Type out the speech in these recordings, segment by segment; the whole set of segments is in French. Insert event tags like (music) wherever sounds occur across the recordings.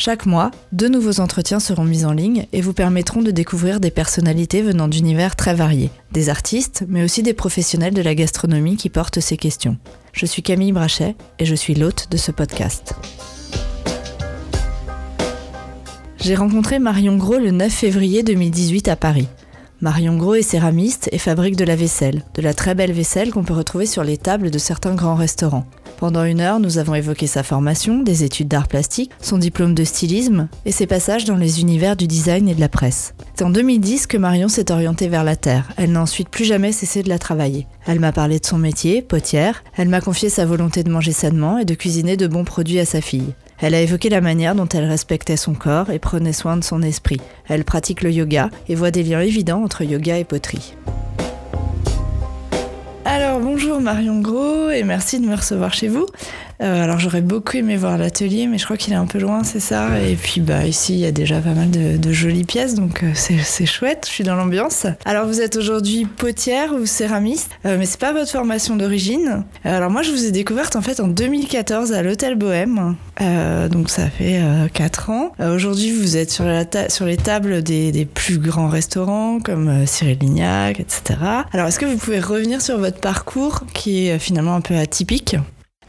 Chaque mois, deux nouveaux entretiens seront mis en ligne et vous permettront de découvrir des personnalités venant d'univers très variés, des artistes, mais aussi des professionnels de la gastronomie qui portent ces questions. Je suis Camille Brachet et je suis l'hôte de ce podcast. J'ai rencontré Marion Gros le 9 février 2018 à Paris. Marion Gros est céramiste et fabrique de la vaisselle, de la très belle vaisselle qu'on peut retrouver sur les tables de certains grands restaurants. Pendant une heure, nous avons évoqué sa formation, des études d'art plastique, son diplôme de stylisme et ses passages dans les univers du design et de la presse. C'est en 2010 que Marion s'est orientée vers la terre. Elle n'a ensuite plus jamais cessé de la travailler. Elle m'a parlé de son métier, potière. Elle m'a confié sa volonté de manger sainement et de cuisiner de bons produits à sa fille. Elle a évoqué la manière dont elle respectait son corps et prenait soin de son esprit. Elle pratique le yoga et voit des liens évidents entre yoga et poterie. Bonjour Marion Gros et merci de me recevoir chez vous. Euh, alors j'aurais beaucoup aimé voir l'atelier, mais je crois qu'il est un peu loin, c'est ça? Et puis bah ici il y a déjà pas mal de, jolies pièces, donc euh, c'est chouette. Je suis dans l'ambiance. Alors vous êtes aujourd'hui potière ou céramiste, euh, mais c'est pas votre formation d'origine. alors moi je vous ai découverte en fait en 2014 à l'hôtel Bohème, donc ça fait 4 ans. aujourd'hui vous êtes sur, la sur les tables des, des, plus grands restaurants comme Cyril Lignac, etc. Alors est-ce que vous pouvez revenir sur votre parcours qui est finalement un peu atypique?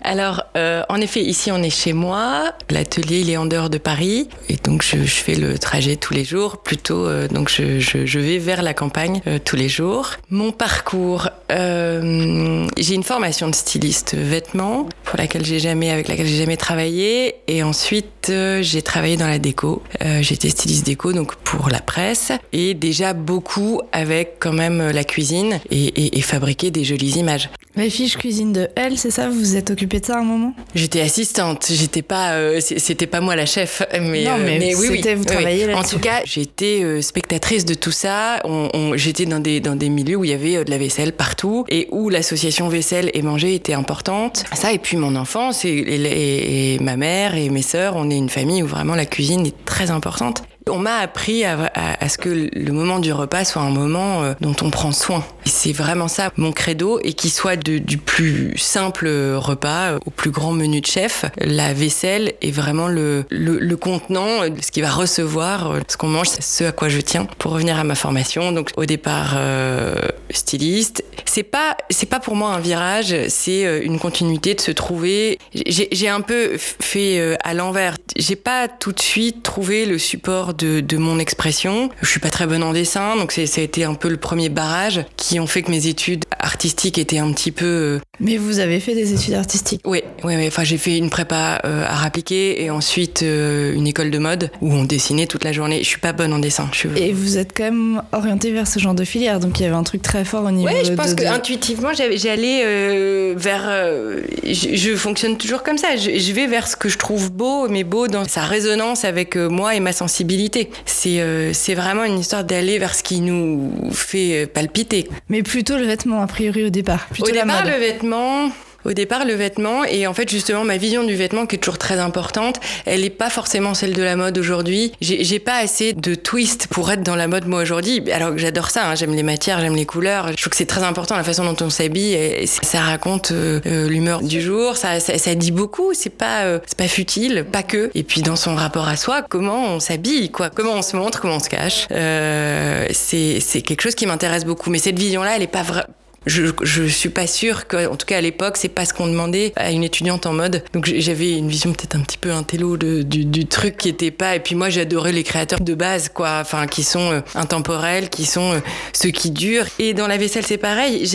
Alors, euh, en effet, ici on est chez moi. L'atelier il est en dehors de Paris et donc je, je fais le trajet tous les jours. Plutôt, euh, donc je, je, je, vais vers la campagne euh, tous les jours. Mon parcours, euh, j'ai une formation de styliste vêtements pour laquelle j'ai jamais, avec laquelle j'ai jamais travaillé. Et ensuite, j'ai travaillé dans la déco. J'étais styliste déco donc pour la presse et déjà beaucoup avec quand même la cuisine et, et, et fabriquer des jolies images. Les fiches cuisine de Elle, c'est ça Vous vous êtes occupée de ça à un moment J'étais assistante, j'étais pas, euh, c'était pas moi la chef, mais, non, mais, euh, oui, oui, vous travaillez oui. En tout cas, j'étais euh, spectatrice de tout ça. On, on, j'étais dans des dans des milieux où il y avait de la vaisselle partout et où l'association vaisselle et manger était importante. Ça et puis mon enfance et, et, et ma mère et mes sœurs, on est une famille où vraiment la cuisine est très importante. On m'a appris à, ce que le moment du repas soit un moment euh, dont on prend soin. C'est vraiment ça mon credo et qu'il soit du plus simple repas au plus grand menu de chef. La vaisselle est vraiment le, le, le contenant, ce qui va recevoir ce qu'on mange, ce à quoi je tiens. Pour revenir à ma formation, donc au départ euh, styliste, c'est pas c'est pas pour moi un virage, c'est euh, une continuité de se trouver. J'ai un peu fait euh, à l'envers. J'ai pas tout de suite trouvé le support de, de mon expression. Je suis pas très bonne en dessin, donc ça a été un peu le premier barrage qui ont fait que mes études artistiques étaient un petit peu. Euh, Mais vous avez fait des études artistiques Oui, oui, oui. Enfin, j'ai fait une prépa euh, art appliqué et ensuite euh, une école de mode où on dessinait toute la journée. Je suis pas bonne en dessin. Je suis... Et vous êtes quand même orienté vers ce genre de filière, donc il y avait un truc très fort au niveau. Oui, je pense de, que intuitivement, j'allais euh, vers. euh, je, je, fonctionne toujours comme ça. Je, je, vais vers ce que je trouve beau, mais beau dans sa résonance avec euh, moi et ma sensibilité. C'est euh, c'est vraiment une histoire d'aller vers ce qui nous fait palpiter. Mais plutôt le vêtement, a priori, au départ. Plutôt au la départ, mode. le vêtement. Au départ, le vêtement, et en fait, justement, ma vision du vêtement, qui est toujours très importante, elle n'est pas forcément celle de la mode aujourd'hui. J'ai pas assez de twist pour être dans la mode, moi, aujourd'hui. Alors que j'adore ça, hein. j'aime les matières, j'aime les couleurs. Je trouve que c'est très important, la façon dont on s'habille, ça raconte euh, l'humeur du jour, ça, ça, ça, dit beaucoup, c'est pas, euh, c'est pas futile, pas que. Et puis, dans son rapport à soi, comment on s'habille, quoi, comment on se montre, comment on se cache. Euh, c'est quelque chose qui m'intéresse beaucoup. Mais cette vision-là, elle est pas vraie je, je suis pas sûre que, en tout cas à l'époque, c'est pas ce qu'on demandait à une étudiante en mode. Donc j'avais une vision peut-être un petit peu intello du, truc qui était pas. Et puis moi, j'adorais les créateurs de base, quoi. Enfin, qui sont euh, intemporels, qui sont euh, ceux qui durent. Et dans la vaisselle, c'est pareil.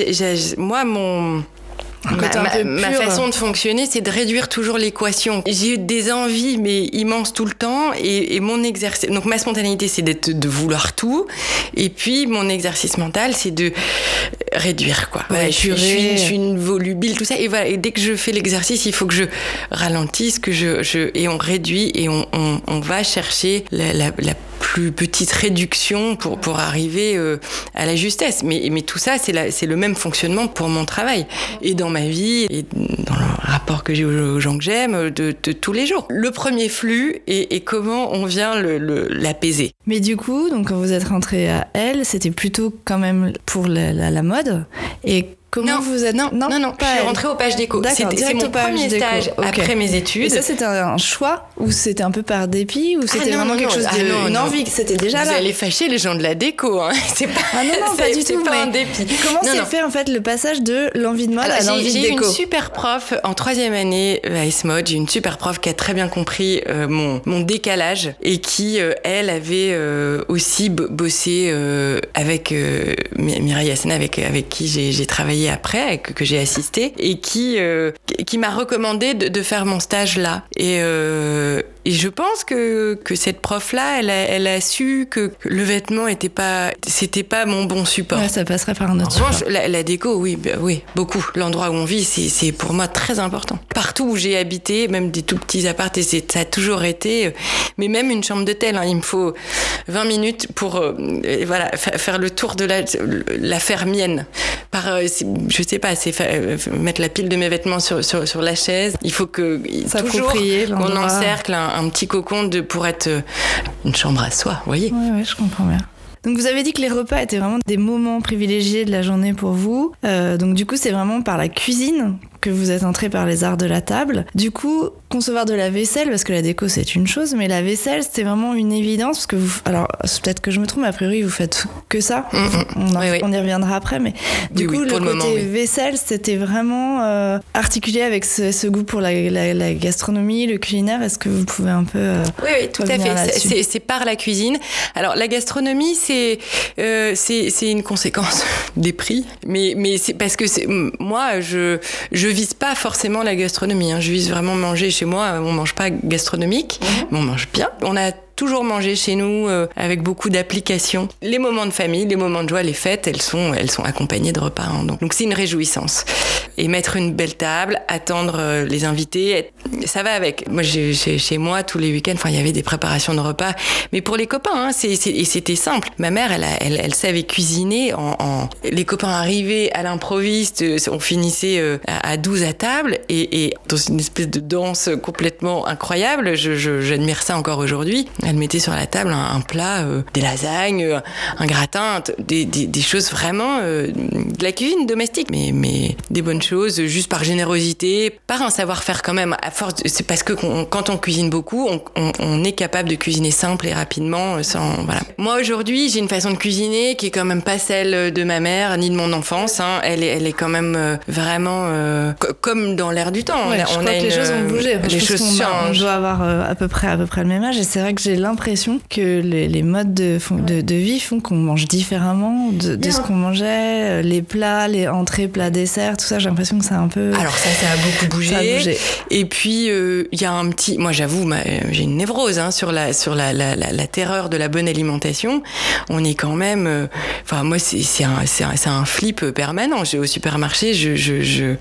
Moi, mon Ma, ma, ma, façon de fonctionner, c'est de réduire toujours l'équation. J'ai des envies, mais immenses tout le temps, et, et mon exercice. Donc ma spontanéité, c'est d'être de vouloir tout, et puis mon exercice mental, c'est de réduire quoi. Ouais, je, suis, je, suis, je, suis, une volubile, tout ça, et voilà. Et dès que je fais l'exercice, il faut que je ralentisse, que je, je et on réduit et on, on, on va chercher la, la, la plus petites réductions pour, pour arriver à la justesse. Mais, mais tout ça, c'est le même fonctionnement pour mon travail et dans ma vie et dans le rapport que j'ai aux gens que j'aime de, tous les jours. Le premier flux et, comment on vient l'apaiser. Mais du coup, donc quand vous êtes rentré à elle, c'était plutôt quand même pour la, la mode. Et Comment non, vous êtes Non, non, non, je suis rentrée au page déco. C'est mon premier stage après mes études. Et ça, c'était un choix ou c'était un peu par dépit ou ah c'était vraiment quelque chose ah de une envie? C'était déjà vous là. Vous allez fâcher les gens de la déco. Hein. (laughs) C'est pas. Ah non, non, pas du tout. pas un dépit. Comment s'est fait en fait le passage de l'envie de mode à l'envie de déco J'ai une super prof en troisième année à S-Mode. J'ai une super prof qui a très bien compris euh, mon, mon décalage et qui, euh, elle, avait euh, aussi bossé avec Mireille Hassana, avec, avec qui j'ai travaillé après, que, j'ai assisté, et qui, euh, qui m'a recommandé de, de, faire mon stage là. Et, euh, et je pense que, que cette prof-là, elle a, elle a su que le vêtement était pas, c'était pas mon bon support. Ouais, ça passerait par un autre en support. La, la, déco, oui, bah, oui, beaucoup. L'endroit où on vit, c'est pour moi très important. Partout où j'ai habité, même des tout petits appartements, ça a toujours été, euh, mais même une chambre d'hôtel, hein, il me faut 20 minutes pour, euh, voilà, faire le tour de la, la faire mienne. Par, euh, je sais pas, c'est mettre la pile de mes vêtements sur, sur, sur la chaise. Il faut que toujours qu'on encercle un, un petit cocon de, pour être euh, une chambre à soi, voyez Oui, je comprends bien. Donc vous avez dit que les repas étaient vraiment des moments privilégiés de la journée pour vous. Euh, donc du coup, c'est vraiment par la cuisine que vous êtes entré par les arts de la table. Du coup, concevoir de la vaisselle, parce que la déco c'est une chose, mais la vaisselle c'était vraiment une évidence, parce que vous, alors peut-être que je me trompe, mais a priori vous faites que ça. Mm, mm. On, y reviendra après, mais du coup le, côté vaisselle c'était vraiment euh, articulé avec ce, goût pour la, gastronomie, le culinaire. Est-ce que vous pouvez un peu euh, Oui, oui, tout à fait. C'est par la cuisine. Alors la gastronomie c'est euh, c'est une conséquence (laughs) des prix, mais mais c'est parce que moi je je vise pas forcément la gastronomie. Hein. Je vise vraiment manger chez moi. On mange pas gastronomique, mhm. mais on mange bien. On a toujours mangé chez nous euh, avec beaucoup d'applications. Les moments de famille, les moments de joie, les fêtes, elles sont, elles sont accompagnées de repas. Hein. donc, c'est une réjouissance. Et mettre une belle table, attendre euh, les invités, ça va avec. Moi, chez, chez moi, tous les week-ends, il y avait des préparations de repas. Mais pour les copains, hein, c'est, et c'était simple. Ma mère, elle, elle, elle, savait cuisiner. En, en, Les copains arrivaient à l'improviste, euh, on finissait à 12 à table et, et, dans une espèce de danse complètement incroyable. Je, je, j'admire ça encore aujourd'hui. Elle mettait sur la table un, plat, euh, des lasagnes, euh, un gratin, des, des, des choses vraiment euh, de la cuisine domestique, mais, mais des bonnes choses, juste par générosité, par un savoir-faire quand même. À force, c'est parce que quand on cuisine beaucoup, on, on, on, est capable de cuisiner simple et rapidement. Sans, voilà. Moi aujourd'hui, j'ai une façon de cuisiner qui est quand même pas celle de ma mère ni de mon enfance. Hein. Elle, est, elle est quand même vraiment comme dans l'air du temps. on a, on a que les choses ont bougé. Les choses changent. On doit avoir à peu près à peu près le même âge et c'est vrai que j'ai l'impression que les, modes de, de, vie font qu'on mange différemment de, ce qu'on mangeait, euh, les plats, les entrées, plats, desserts, tout ça. J'ai l'impression que c'est un peu. Alors ça, ça a beaucoup bougé. Et puis euh, il y a un petit, moi j'avoue, j'ai une névrose hein, sur la sur la, la, la, terreur de la bonne alimentation. On est quand même, euh, enfin moi c'est un c'est un, un, flip permanent. J'ai au supermarché, je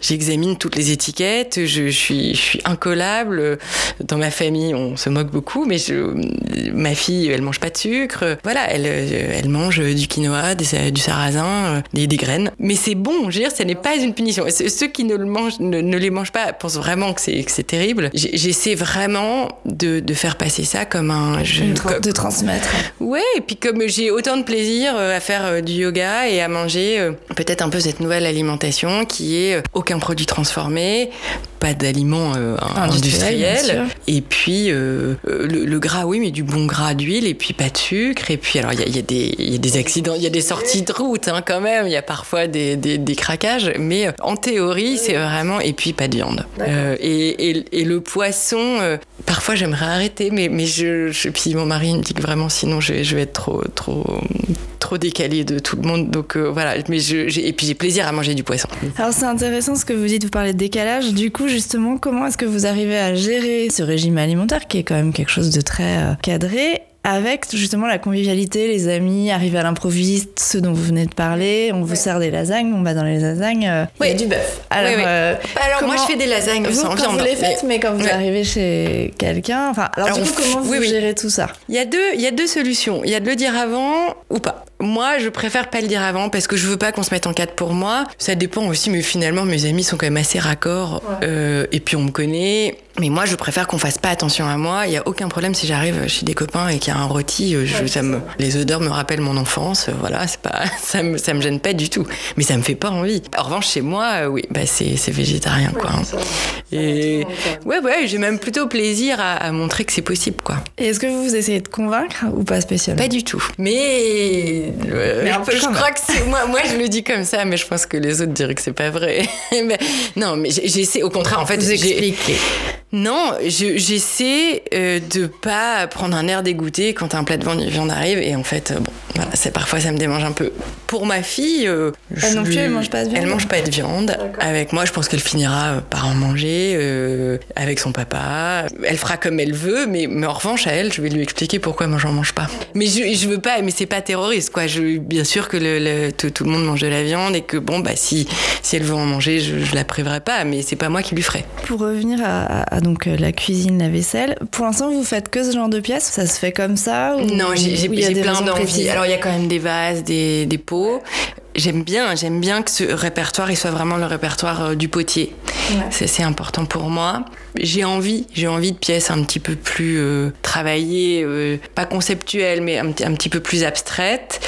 j'examine je, toutes les étiquettes, je, je suis je suis incollable. Dans ma famille, on se moque beaucoup, mais je ma fille, elle mange pas de sucre. Voilà, elle, euh, elle mange du quinoa, du sarrasin, euh, des, des graines. Mais c'est bon, je veux dire, ce n'est pas une punition. Ceux qui ne, le mangent, ne, les mangent pas pensent vraiment que c'est terrible. J'essaie vraiment de, de, faire passer ça comme un... Je, de transmettre. Ouais, et puis comme j'ai autant de plaisir euh, à faire du yoga et à manger peut-être un peu cette nouvelle alimentation qui est aucun produit transformé, pas d'aliments industriels, et puis le, le, gras, oui, mais du bon gras d'huile et puis pas de sucre. Et puis, alors, il y, y, a des accidents, il y a des sorties de route hein, quand même. Il y a parfois des, des, des craquages. Mais euh, en théorie, c'est vraiment. Et puis, pas de viande. Euh, et, et, et, le poisson, euh, parfois, j'aimerais arrêter. Mais, mais je, je, Puis mon mari me dit que vraiment, sinon, je, je vais être trop, trop, décalé de tout le monde. Donc voilà. Mais je, et puis, j'ai plaisir à manger du poisson. Alors, c'est intéressant ce que vous dites. Vous parlez de décalage. Du coup, justement, comment est-ce que vous arrivez à gérer ce régime alimentaire qui est quand même quelque chose de très cadré? Avec justement la convivialité, les amis, arriver à l'improviste, ce dont vous venez de parler, on vous sert des lasagnes, on va dans les lasagnes, euh, y a du bœuf. Alors, euh, alors moi je fais des lasagnes vous, sans quand viande. vous les faites, mais, quand vous Ouais. arrivez chez quelqu'un, enfin, alors, Alors, du coup, comment vous oui, oui. gérez tout ça? Il y a deux, il y a deux solutions. Il y a de le dire avant ou pas. Moi, je préfère pas le dire avant parce que je veux pas qu'on se mette en cadre pour moi. Ça dépend aussi, mais finalement, mes amis sont quand même assez raccords. Euh, et puis, on me connaît. Mais moi, je préfère qu'on fasse pas attention à moi. Il y a aucun problème si j'arrive chez des copains et qu'il y a un rôti. euh, je- ça me, les odeurs me rappellent mon enfance. euh, Voilà, c'est pas, (laughs) ça me, ça me gêne pas du tout. Mais ça me fait pas envie. En revanche, chez moi, euh, oui, bah, c'est, c'est végétarien, quoi. hein. Et ouais, ouais, j'ai même plutôt plaisir à, à montrer que c'est possible, quoi. Et est-ce que vous essayez de convaincre ou pas spécialement? Pas du tout. Mais, euh, Mais un je, peu je crois que c'est moi. Moi, je le dis comme ça, mais je pense que les autres diraient que c'est pas vrai. (laughs) Mais- non, mais j'essaie. Au contraire, en fait, Vous j'ai- expliquez. non, je- j'essaie euh, de pas prendre un air dégoûté quand un plat de viande arrive. Et en fait, euh, bon, voilà, c'est parfois ça me démange un peu. Pour ma fille, euh, Elle non plus, elle mange pas de viande Elle mange pas de viande. Avec moi, je pense qu'elle finira euh, par en manger euh, avec son papa. Elle fera comme elle veut, mais, mais en revanche, à elle, je vais lui expliquer pourquoi moi j'en mange pas. Mais je, je veux pas, mais c'est pas terroriste, quoi. Je, bien sûr que le, le- tout, tout le monde mange de la viande et que bon, bah si, si elle veut en manger, je, je la priverai pas, mais c'est pas moi qui lui ferai. Pour revenir à, à- à donc la cuisine, la vaisselle, pour l'instant vous faites que ce genre de pièces Ça se fait comme ça ou- Non, j'ai plein d'envies. Alors il y a quand même des vases, des, des pots. J'aime bien, j'aime bien que ce répertoire, il soit vraiment le répertoire euh, du potier. Ouais. C'est important pour moi. J'ai envie, j'ai envie de pièces un petit peu plus euh, travaillées, euh, pas conceptuelles, mais un, petit- un petit peu plus abstraites.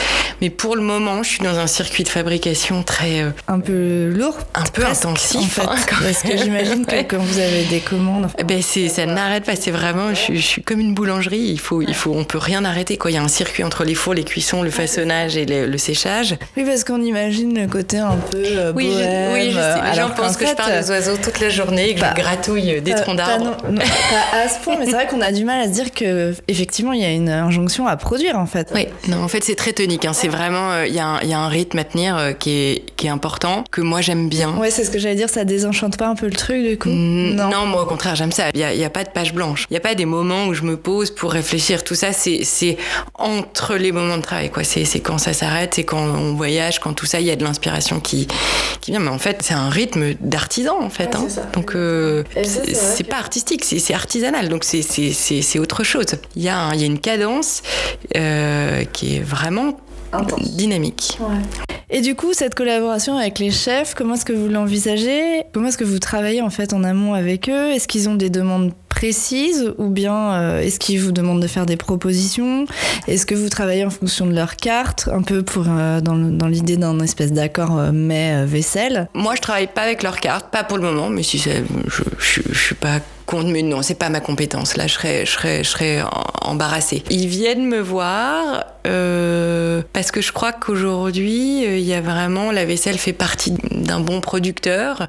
Mais pour le moment, je suis dans un circuit de fabrication très euh, Un peu lourd un peu presque, intensif. en fait. hein, Parce que j'imagine que Ouais. quand vous avez des commandes, Eh Ben c'est, ça n'arrête pas. C'est vraiment, je, suis- je suis comme une boulangerie. Il faut, il faut, on peut rien arrêter. Quoi. Il y a un circuit entre les fours, les cuissons, le façonnage et le, le séchage. oui parce qu'on imagine le côté un peu euh, Oui, je, bohème, oui, je sais. euh, Les alors gens pensent que je parle des oiseaux toute la journée et que bah, je gratouille des Pas d'arbres. non- non, pas à ce point, mais c'est vrai qu'on a du mal à se dire que effectivement il y a une injonction à produire en fait. Oui, non, en fait, c'est très tonique. hein. C'est vraiment, euh, il y, a un- il y a un rythme à tenir euh, qui, est, qui est important, que moi j'aime bien. Ouais, c'est ce que j'allais dire, ça désenchante pas un peu le truc du coup Mm, Non. moi au contraire, j'aime ça. Il n'y a, il y a pas de page blanche. Il n'y a pas des moments où je me pose pour réfléchir. Tout ça, c'est c'est entre les moments de travail. quoi. C'est c'est quand ça s'arrête, c'est quand on voyage, quand tout ça, il y a de l'inspiration qui, qui vient. Mais en fait, c'est un rythme d'artisan, en fait. Ouais, hein. c'est ça. Donc, euh, c'est c'est pas artistique, c'est artisanal. Donc, c'est- c'est c'est- c'est autre chose. Il y, a un- il y a une cadence euh, qui est vraiment Intense. dynamique. Et du coup, cette collaboration avec les chefs, comment est-ce que vous l'envisagez? Comment est-ce que vous travaillez en fait en amont avec eux? Est-ce qu'ils ont des demandes précises ou bien euh, est-ce qu'ils vous demandent de faire des propositions? Est-ce que vous travaillez en fonction de leur carte, un peu pour euh, dans, l'idée d'un espèce d'accord euh, mais vaisselle Moi, je travaille pas avec leur carte, pas pour le moment, mais si je, je, je suis pas contre, mais non, c'est pas ma compétence. Là, je serais, je serais, je serais embarrassée. Ils viennent me voir parce que je crois qu'aujourd'hui, il y a vraiment la vaisselle fait partie d'un bon producteur.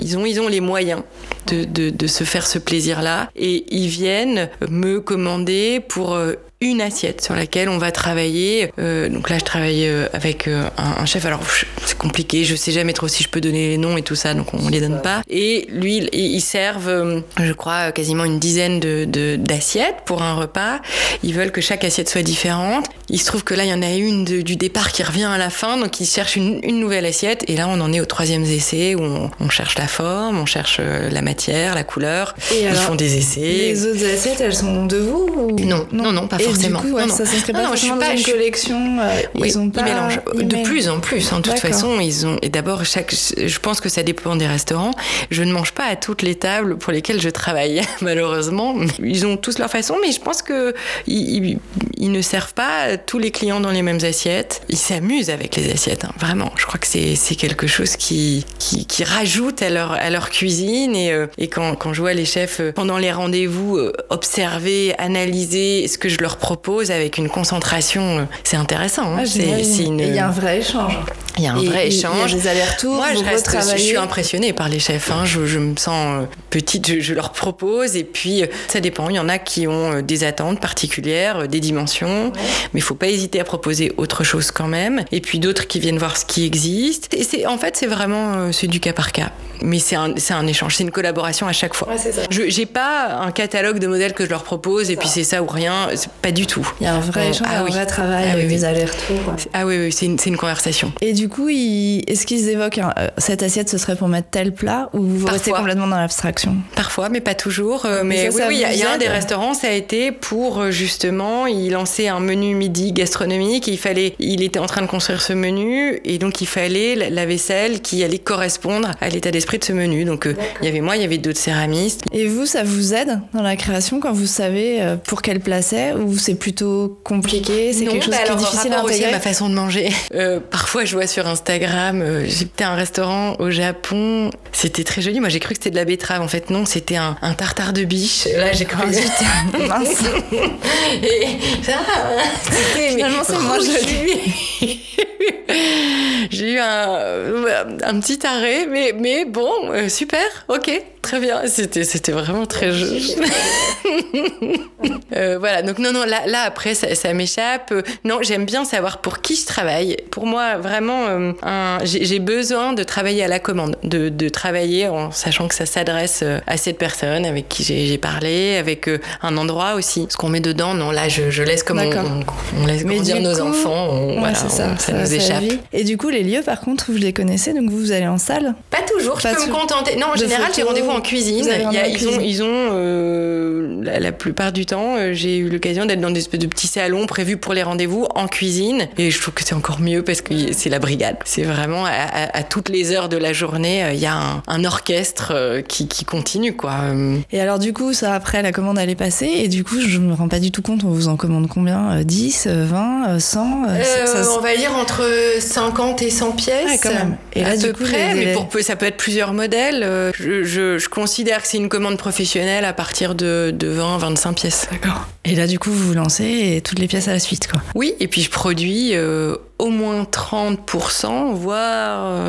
Ils ont, ils ont les moyens de, de se faire ce plaisir-là et ils viennent me commander pour euh, une assiette sur laquelle on va travailler. Euh, donc là, je travaille euh, avec euh, un, un chef. Alors, c'est compliqué, je sais jamais trop si je peux donner les noms et tout ça, donc on les donne pas. Et lui, il- ils servent, je crois, quasiment une dizaine de- d'assiettes pour un repas. Ils veulent que chaque assiette soit différente. Il se trouve que là, il y en a une de- du départ qui revient à la fin, donc ils cherchent une, une nouvelle assiette. Et là, on en est au troisième essai où on, on cherche la forme, on cherche la matière, la couleur. Et Ils alors, font des essais. Les autres assiettes, elles sont de vous ou... Non, non, non, pas Et forcément. Du coup, ouais, Non, non. ça s'inscrit Non, pas non, je suis forcément pas- dans une je suis- collection. euh, Oui, ils ont pas. mélangent. ils De plus en plus, hein, de toute façon, ils ont. Et d'abord, chaque. Je pense que ça dépend des restaurants. Je ne mange pas à toutes les tables pour lesquelles je travaille, (laughs) malheureusement. Ils ont tous leur façon, mais je pense que ils, ils- ne servent pas tous les clients dans les mêmes assiettes. Ils s'amusent avec les assiettes, hein, vraiment. Je crois que c'est quelque chose qui, qui qui rajoute à leur à leur cuisine et euh, et quand quand je vois les chefs euh, pendant les rendez-vous euh, observer, analyser ce que je leur propose avec une concentration, c'est intéressant. hein. Ah, C'est- une- il y a un vrai échange. il y a un Et vrai échange. Il y a des allers-retours. Moi, je, reste, suis impressionnée par les chefs. hein. Je, je me sens petite, je, je leur propose. Et puis, ça dépend. Il y en a qui ont des attentes particulières, des dimensions intervention, mais il faut pas hésiter à proposer autre chose quand même. Et puis d'autres qui viennent voir ce qui existe. Et c'est en fait c'est vraiment euh, c'est du cas par cas. Mais c'est un, un, échange, c'est une collaboration à chaque fois. je j'ai pas un catalogue de modèles que je leur propose et puis c'est ça ou rien. Pas du tout. Il y a un vrai échange, ah, un vrai travail ah, avec des allers-retours. Ah oui, oui c'est une, une, conversation. Et du coup, est-ce qu'ils évoquent euh, cette assiette ce serait pour mettre tel plat ou vous restez complètement dans l'abstraction? Parfois, mais pas toujours. Euh, mais oui, il y, a un des restaurants, ça a été pour justement, il lançait un menu midi gastronomique. il fallait, il était en train de construire ce menu et donc il fallait la vaisselle qui allait correspondre à l'état d'esprit de ce menu. Donc euh, il y avait moi, il y avait d'autres céramistes. Et vous, ça vous aide dans la création quand vous savez euh, pour quel plat c'est ou c'est plutôt compliqué C'est quelque chose bah qui est difficile à intégrer aussi ma façon de manger. (laughs) Euh, parfois, je vois sur Instagram, j'étais à un restaurant au Japon, c'était très joli. Moi, j'ai cru que c'était de la betterave. En fait, non, c'était un, tartare de biche. Là, j'ai cru. Ah, (laughs) mince. Et ça, finalement, c'est moi joli. j'ai eu un, un, petit arrêt, mais, mais bon, euh, super, ok, très bien. C'était, c'était vraiment très joli. (laughs) euh, voilà, donc non, non, là, là après, ça, ça m'échappe. Non, j'aime bien savoir pour qui je travaille. Pour moi, vraiment, euh, j'ai, besoin de travailler à la commande, de, de, travailler en sachant que ça s'adresse euh, à cette personne avec qui j'ai, parlé, avec un endroit aussi. Ce qu'on met dedans, non, là, je, je laisse comme on, on, laisse grandir nos enfants. voilà, ça, ça, nous échappe. Et du coup, les lieux, par contre, vous les connaissez, donc vous, vous allez en salle? Pas toujours, je peux me contenter. Non, en général, j'ai rendez-vous en cuisine. ils, ont, ils ont euh, la, plupart du temps, euh, j'ai eu l'occasion d'être dans des espèces de petits salons prévus pour les rendez-vous en cuisine. Et je trouve que c'est encore mieux parce que c'est la brigade. C'est vraiment à, toutes les heures de la journée, euh, il y a un, orchestre qui, qui, continue, quoi. Et alors, du coup, ça, après, la commande, elle est passée. Et du coup, je me rends pas du tout compte, on vous en commande combien? 10, 20, 100 On va dire entre 50 et 100 pièces. Ah, quand même. Et là, du coup, près, mais pour, ça peut être plusieurs modèles. Je, je, je considère que c'est une commande professionnelle à partir de, de 20, 25 pièces. D'accord. Et là, du coup, vous vous lancez et toutes les pièces à la suite, quoi. Oui, et puis je produis euh, au moins 30%, voire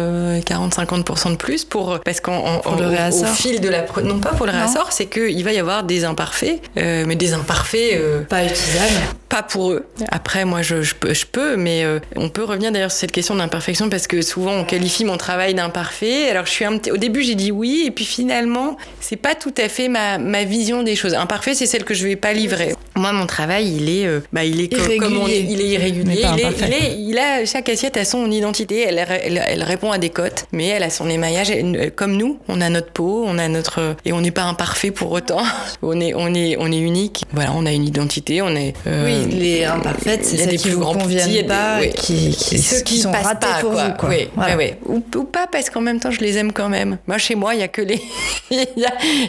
40-50% euh, de plus pour parce qu'en au, fil de la non pas pour le réassort, c'est qu'il va y avoir des imparfaits, euh, mais des imparfaits pas utilisables. Pas pour eux. Après, moi, je, je, peux, je peux, mais on peut revenir d'ailleurs sur cette question d'imperfection parce que souvent on qualifie mon travail d'imparfait. Alors je suis un au début j'ai dit oui et puis finalement c'est pas tout à fait ma, ma vision des choses. Imparfait, c'est celle que je vais pas livrer. Moi, mon travail, il est, euh, bah, il est comme on, il est irrégulier. Il, est, il, a chaque assiette a son identité. Elle, elle, répond à des cotes, mais elle a son émaillage. comme nous, on a notre peau, on a notre et on n'est pas imparfait pour autant. (laughs) on est, on est, on est unique. Voilà, on a une identité. On est. Euh, oui, les imparfaites, c'est celles qui vous conviennent pas, qui, qui, ceux qui, sont ratés pour vous, quoi. Oui, oui. Ou, pas parce qu'en même temps, je les aime quand même. Moi, chez moi, il y a que les, (laughs) il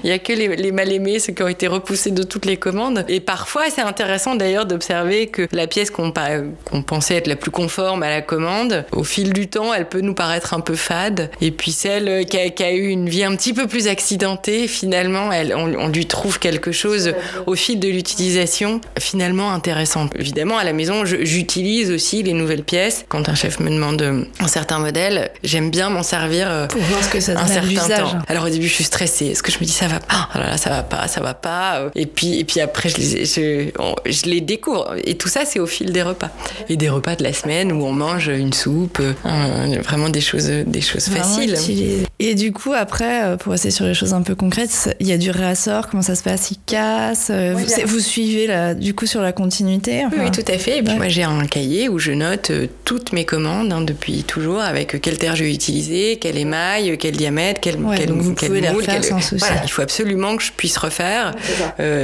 y a, que les, les mal aimés, ceux qui ont été repoussés de toutes les commandes. Et parfois c'est intéressant d'ailleurs d'observer que la pièce qu'on pensait être la plus conforme à la commande, au fil du temps, elle peut nous paraître un peu fade. Et puis celle qui a, eu une vie un petit peu plus accidentée, finalement, elle, on, lui trouve quelque chose au fil de l'utilisation finalement intéressant. Évidemment, à la maison, j'utilise aussi les nouvelles pièces. Quand un chef me demande un certain modèle, j'aime bien m'en servir euh, pour voir ce que ça un certain temps. Alors au début, je suis stressée. Est-ce que je me dis ça va pas? Oh là là, ça va pas, ça va pas. Et puis et puis après, je, je, je, les découvre. Et tout ça, c'est au fil des repas. Et des repas de la semaine où on mange une soupe, vraiment des choses, des choses faciles. Et du coup, après, euh, pour rester sur les choses un peu concrètes, il y a du réassort, comment ça se passe? Il casse euh, vous, suivez là, du coup sur la continuité Oui, tout à fait. Et puis moi, j'ai un cahier où je note euh, toutes mes commandes hein, depuis toujours avec quelle terre je vais utiliser, quelle émaille, quel diamètre, quel, quel, vous quel moule. il faut absolument que je puisse refaire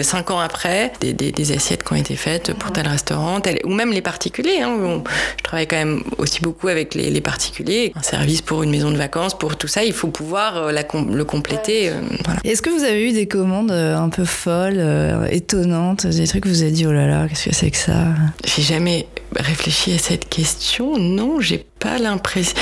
cinq ans après des, des, des assiettes qui ont été faites pour tel restaurant, tel, ou même les particuliers. Hein, je travaille quand même aussi beaucoup avec les, particuliers. Un service pour une maison de vacances, pour tout ça, il faut pouvoir euh, la, le compléter. Euh, Est-ce que vous avez eu des commandes euh, un peu folles, étonnantes, des trucs que vous avez dit oh là là, qu'est-ce que que ça J'ai jamais réfléchi à cette question. Non, j'ai pas l'impression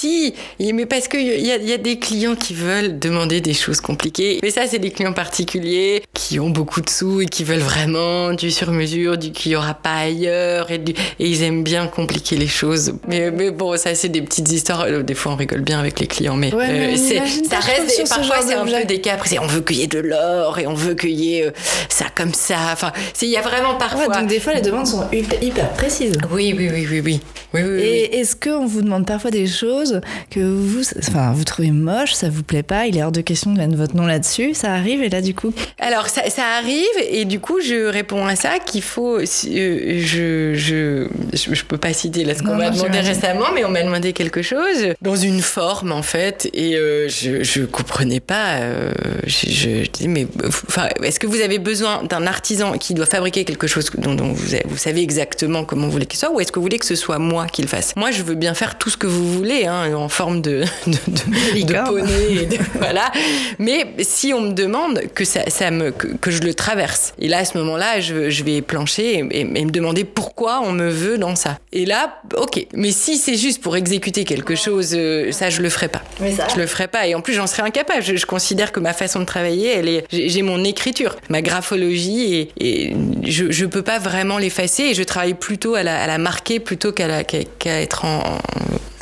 Si, mais parce qu'il y, y, a des clients qui veulent demander des choses compliquées. Mais ça, c'est des clients particuliers qui ont beaucoup de sous et qui veulent vraiment du sur-mesure, du qu'il n'y aura pas ailleurs. Et, ils aiment bien compliquer les choses. Mais, mais bon, ça, c'est des petites histoires. Euh, des fois, on rigole bien avec les clients, mais, euh, ça reste. parfois, c'est un peu des cas. on veut qu'il y ait de l'or et on veut qu'il y ait euh, ça comme ça. Enfin, il y a vraiment parfois. donc, des fois, les demandes sont hyper précises. Oui, oui, oui, oui. oui. oui, oui et est-ce qu'on vous demande parfois des choses que vous, enfin, vous trouvez moches, ça vous plaît pas, il est hors de question de mettre votre nom là-dessus Ça arrive et là, du coup Alors, ça, ça arrive et du coup, je réponds à ça qu'il faut. Euh, je, je, je, peux pas citer là ce qu'on m'a demandé récemment, mais on m'a demandé quelque chose dans une forme en fait et euh, je, je comprenais pas. Euh, je, je, dis mais enfin, est-ce que vous avez besoin d'un artisan qui doit fabriquer quelque chose dont, dont vous, vous, savez exactement comment vous voulez qu'il soit, ou est-ce que vous voulez que ce soit moi qui le fasse? Moi, je veux bien faire tout ce que vous voulez, hein, en forme de, de, de, de poney, voilà. Mais si on me demande que ça, ça me que, que, je le traverse, et là à ce moment-là, je, je vais plancher et, et, me demander pourquoi on me veut dans ça. Et là, ok. Mais si c'est juste pour exécuter quelque chose, euh, ça je le ferai pas. Mais ça. Je le ferai pas. Et en plus, j'en serais incapable. Je, je, considère que ma façon de travailler, elle est, j'ai mon écriture, ma graphologie, et, et je, je peux pas vraiment l'effacer. Et je travaille plutôt à la, à la marquer plutôt qu'à qu'à être en,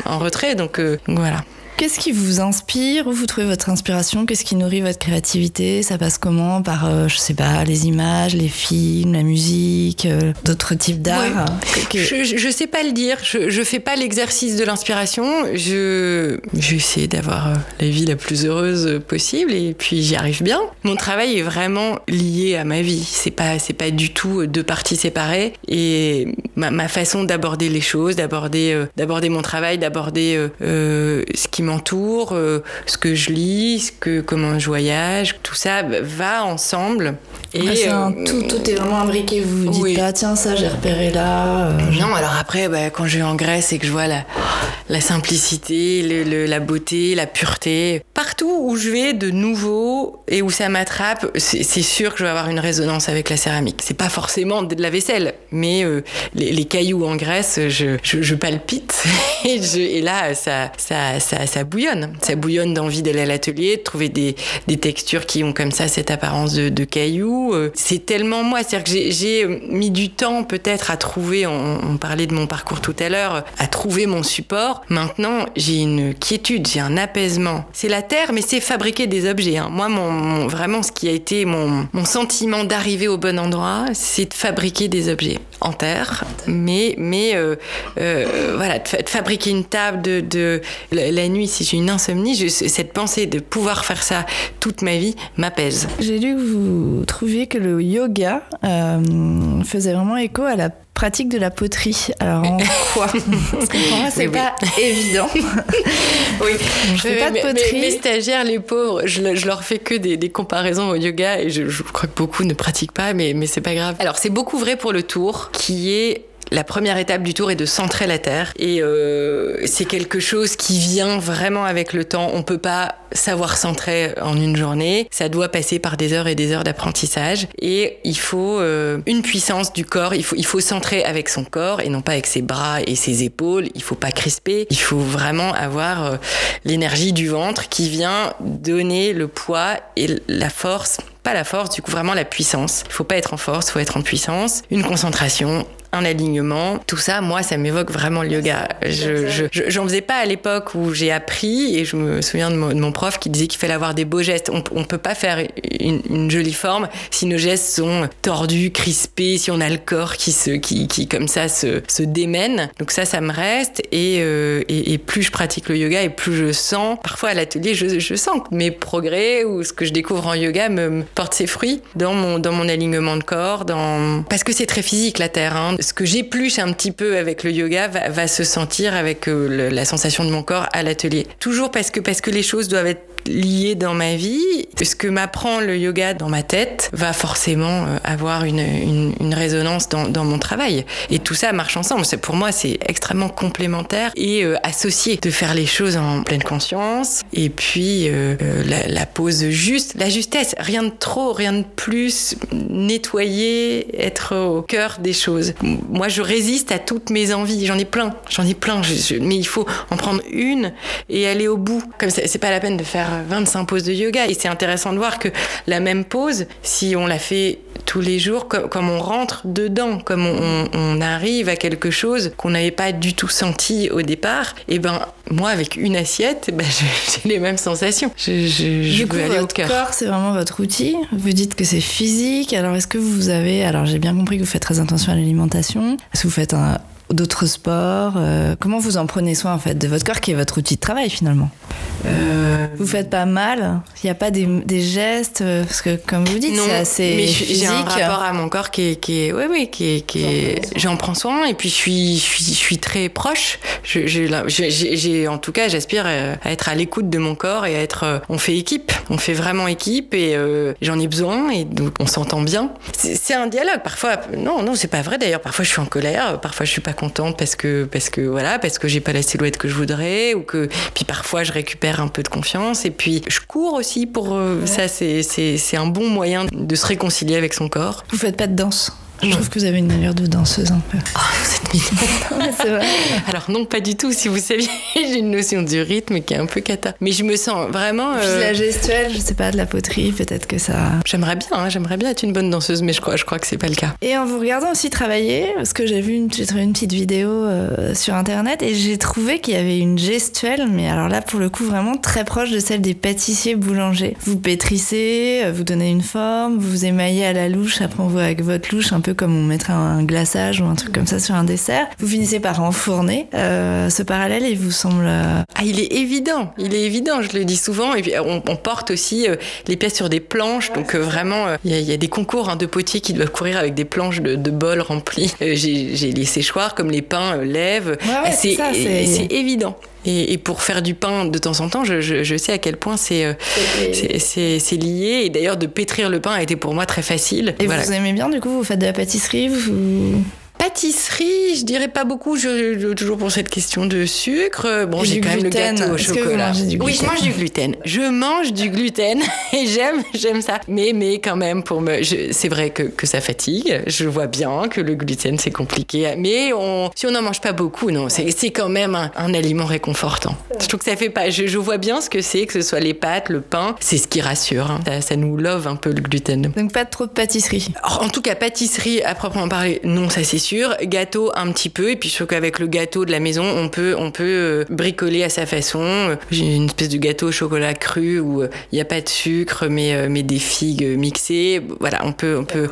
en, retrait. Donc, euh, donc voilà. Qu'est-ce qui vous inspire? Où vous trouvez votre inspiration? Qu'est-ce qui nourrit votre créativité? Ça passe comment? Par, euh, je sais pas, les images, les films, la musique, euh, d'autres types d'art? Je, je sais pas le dire. Je, je fais pas l'exercice de l'inspiration. Je j'essaie d'avoir euh, la vie la plus heureuse possible et puis j'y arrive bien. Mon travail est vraiment lié à ma vie. C'est pas c'est pas du tout deux parties séparées et ma, ma façon d'aborder les choses, d'aborder euh, d'aborder mon travail, d'aborder ce qui m'entoure, euh, ce que je lis, ce que, comment je voyage, tout ça va ensemble. Et ouais, un, tout, tout, est vraiment imbriqué. Vous vous dites oui. pas, tiens, ça, j'ai repéré là. Euh, non, alors après, bah, quand je vais en Grèce et que je vois la, la simplicité, le, le, la beauté, la pureté, partout où je vais de nouveau et où ça m'attrape, c'est sûr que je vais avoir une résonance avec la céramique. C'est pas forcément de la vaisselle, mais euh, les, les, cailloux en Grèce, je, je, je palpite (laughs) et, je, et, là, ça, ça, ça, ça bouillonne. Ça bouillonne d'envie d'aller à l'atelier, de trouver des, des textures qui ont comme ça cette apparence de, cailloux c'est tellement moi. C'est-à-dire que j'ai mis du temps peut-être à trouver, on, parlait de mon parcours tout à l'heure, à trouver mon support. Maintenant, j'ai une quiétude, j'ai un apaisement. C'est la terre, mais c'est fabriquer des objets. Hein. Moi, mon, vraiment, ce qui a été mon, mon sentiment d'arriver au bon endroit, c'est de fabriquer des objets en terre, mais, mais euh, euh, voilà, de, fabriquer une table de, de la, la, nuit, si j'ai une insomnie, je, cette pensée de pouvoir faire ça toute ma vie m'apaise. J'ai lu que vous trouviez que le yoga euh, faisait vraiment écho à la pratique de la poterie. Alors en (laughs) quoi Parce que pour moi, c'est pas (laughs) oui. évident. oui, je fais pas de poterie. Mais, mes stagiaires, les pauvres, je, je, leur fais que des, des, comparaisons au yoga et je, je, crois que beaucoup ne pratiquent pas, mais, mais c'est pas grave. Alors, c'est beaucoup vrai pour le tour, qui est la première étape du tour est de centrer la terre et euh, c'est quelque chose qui vient vraiment avec le temps. On peut pas savoir centrer en une journée. Ça doit passer par des heures et des heures d'apprentissage et il faut euh, une puissance du corps. Il faut il faut centrer avec son corps et non pas avec ses bras et ses épaules. Il faut pas crisper. Il faut vraiment avoir euh, l'énergie du ventre qui vient donner le poids et la force pas la force, du coup vraiment la puissance. Il faut pas être en force, il faut être en puissance. Une concentration, un alignement, tout ça, moi, ça m'évoque vraiment le yoga. Je, je, j'en faisais pas à l'époque où j'ai appris, et je me souviens de mon, de mon prof qui disait qu'il fallait avoir des beaux gestes. On, on peut pas faire une, une, jolie forme si nos gestes sont tordus, crispés, si on a le corps qui se, qui, qui comme ça se, se démène. Donc ça, ça me reste. Et, euh, et, et, plus je pratique le yoga, et plus je sens. Parfois à l'atelier, je, je sens que mes progrès ou ce que je découvre en yoga me, me porte ses fruits dans mon, dans mon alignement de corps, dans... parce que c'est très physique la terre. Hein ce que j'épluche un petit peu avec le yoga va, se sentir avec euh, la sensation de mon corps à l'atelier. Toujours parce que, parce que les choses doivent être lié dans ma vie. Ce que m'apprend le yoga dans ma tête va forcément euh, avoir une, une, résonance dans, dans, mon travail. Et tout ça marche ensemble. Pour moi, c'est extrêmement complémentaire et euh, associé de faire les choses en pleine conscience. Et puis euh, la, la, pose juste, la justesse, rien de trop, rien de plus, nettoyer, être au cœur des choses. Moi, je résiste à toutes mes envies. J'en ai plein, j'en ai plein. Mais il faut en prendre une et aller au bout. Comme c'est pas la peine de faire 25 poses de yoga. Et c'est intéressant de voir que la même pose, si on la fait tous les jours, comme, comme on rentre dedans, comme on, on, arrive à quelque chose qu'on n'avait pas du tout senti au départ, et eh ben moi avec une assiette, (laughs) ben, j'ai les mêmes sensations. Je, je, je du coup, aller votre au cœur. corps, c'est vraiment votre outil. Vous dites que c'est physique. Alors, est-ce que vous avez. Alors, j'ai bien compris que vous faites très attention à l'alimentation. Est-ce que vous faites un, d'autres sports euh, Comment vous en prenez soin en fait de votre corps qui est votre outil de travail finalement? Euh... Vous faites pas mal Il n'y a pas des, des, gestes euh, Parce que comme vous dites, c'est assez mais. J'ai un rapport à mon corps qui est, qui est, ouais, ouais, qui est, qui est... j'en prends soin et puis je suis, je suis, je suis très proche. J'ai, en tout cas, j'aspire à être à l'écoute de mon corps et à être. On fait équipe, on fait vraiment équipe et euh, j'en ai besoin et donc on s'entend bien. C'est un dialogue. Parfois, non, non, c'est pas vrai d'ailleurs. Parfois, je suis en colère. Parfois, je suis pas contente parce que parce que voilà parce que j'ai pas la silhouette que je voudrais ou que puis parfois je récupère un peu de confiance et puis je cours aussi pour euh, ouais. ça c'est c'est un bon moyen de se réconcilier avec son corps. Vous faites pas de danse? Je trouve que vous avez une allure de danseuse un peu. Oh, vous êtes mignonne. (laughs) c'est vrai. Alors non, pas du tout. Si vous saviez, (laughs) j'ai une notion du rythme qui est un peu cata. Mais je me sens vraiment. Euh... Puis la gestuelle, je sais pas, de la poterie, peut-être que ça. J'aimerais bien, hein, j'aimerais bien être une bonne danseuse, mais je crois, je crois que c'est pas le cas. Et en vous regardant aussi travailler, parce que j'ai vu une, j'ai trouvé une petite vidéo euh, sur internet et j'ai trouvé qu'il y avait une gestuelle, mais alors là pour le coup vraiment très proche de celle des pâtissiers boulangers. Vous pétrissez, vous donnez une forme, vous émaillez à la louche, après on voit avec votre louche un peu comme on mettrait un glaçage ou un truc comme ça sur un dessert. Vous finissez par enfourner. Euh, ce parallèle, il vous semble. Ah, il est évident. Il est évident, je le dis souvent. Et puis, on, on porte aussi euh, les pièces sur des planches. Donc, euh, vraiment, il y, y, a des concours hein, de potiers qui doivent courir avec des planches de, de bols remplis. J'ai les séchoirs comme les pains lèvent. Ouais, ouais, c'est évident. Et, et, pour faire du pain de temps en temps, je, je, je sais à quel point c'est euh, c'est lié. Et d'ailleurs, de pétrir le pain a été pour moi très facile. Et voilà. vous aimez bien, du coup, vous faites de la pâtisserie vous... Pâtisserie, je dirais pas beaucoup. Je, je, toujours pour cette question de sucre. Bon, j'ai quand gluten. même le gâteau au chocolat. oui, je mange du gluten. Je mange du gluten (laughs) et j'aime, j'aime ça. Mais, mais quand même, pour me, c'est vrai que, que ça fatigue. Je vois bien que le gluten c'est compliqué. Mais on, si on n'en mange pas beaucoup, non, c'est quand même un, un, aliment réconfortant. Je trouve que ça fait pas. Je, je vois bien ce que c'est, que ce soit les pâtes, le pain. C'est ce qui rassure. Hein. Ça, ça, nous love un peu le gluten. Donc pas trop de pâtisserie. En tout cas, pâtisserie à proprement parler, non, ça c'est sûr gâteau un petit peu, et puis je trouve qu'avec le gâteau de la maison, on peut, on peut euh, bricoler à sa façon. J'ai une espèce de gâteau au chocolat cru où il n'y a pas de sucre, mais, euh, mais des figues mixées. Voilà, on peut, on peut.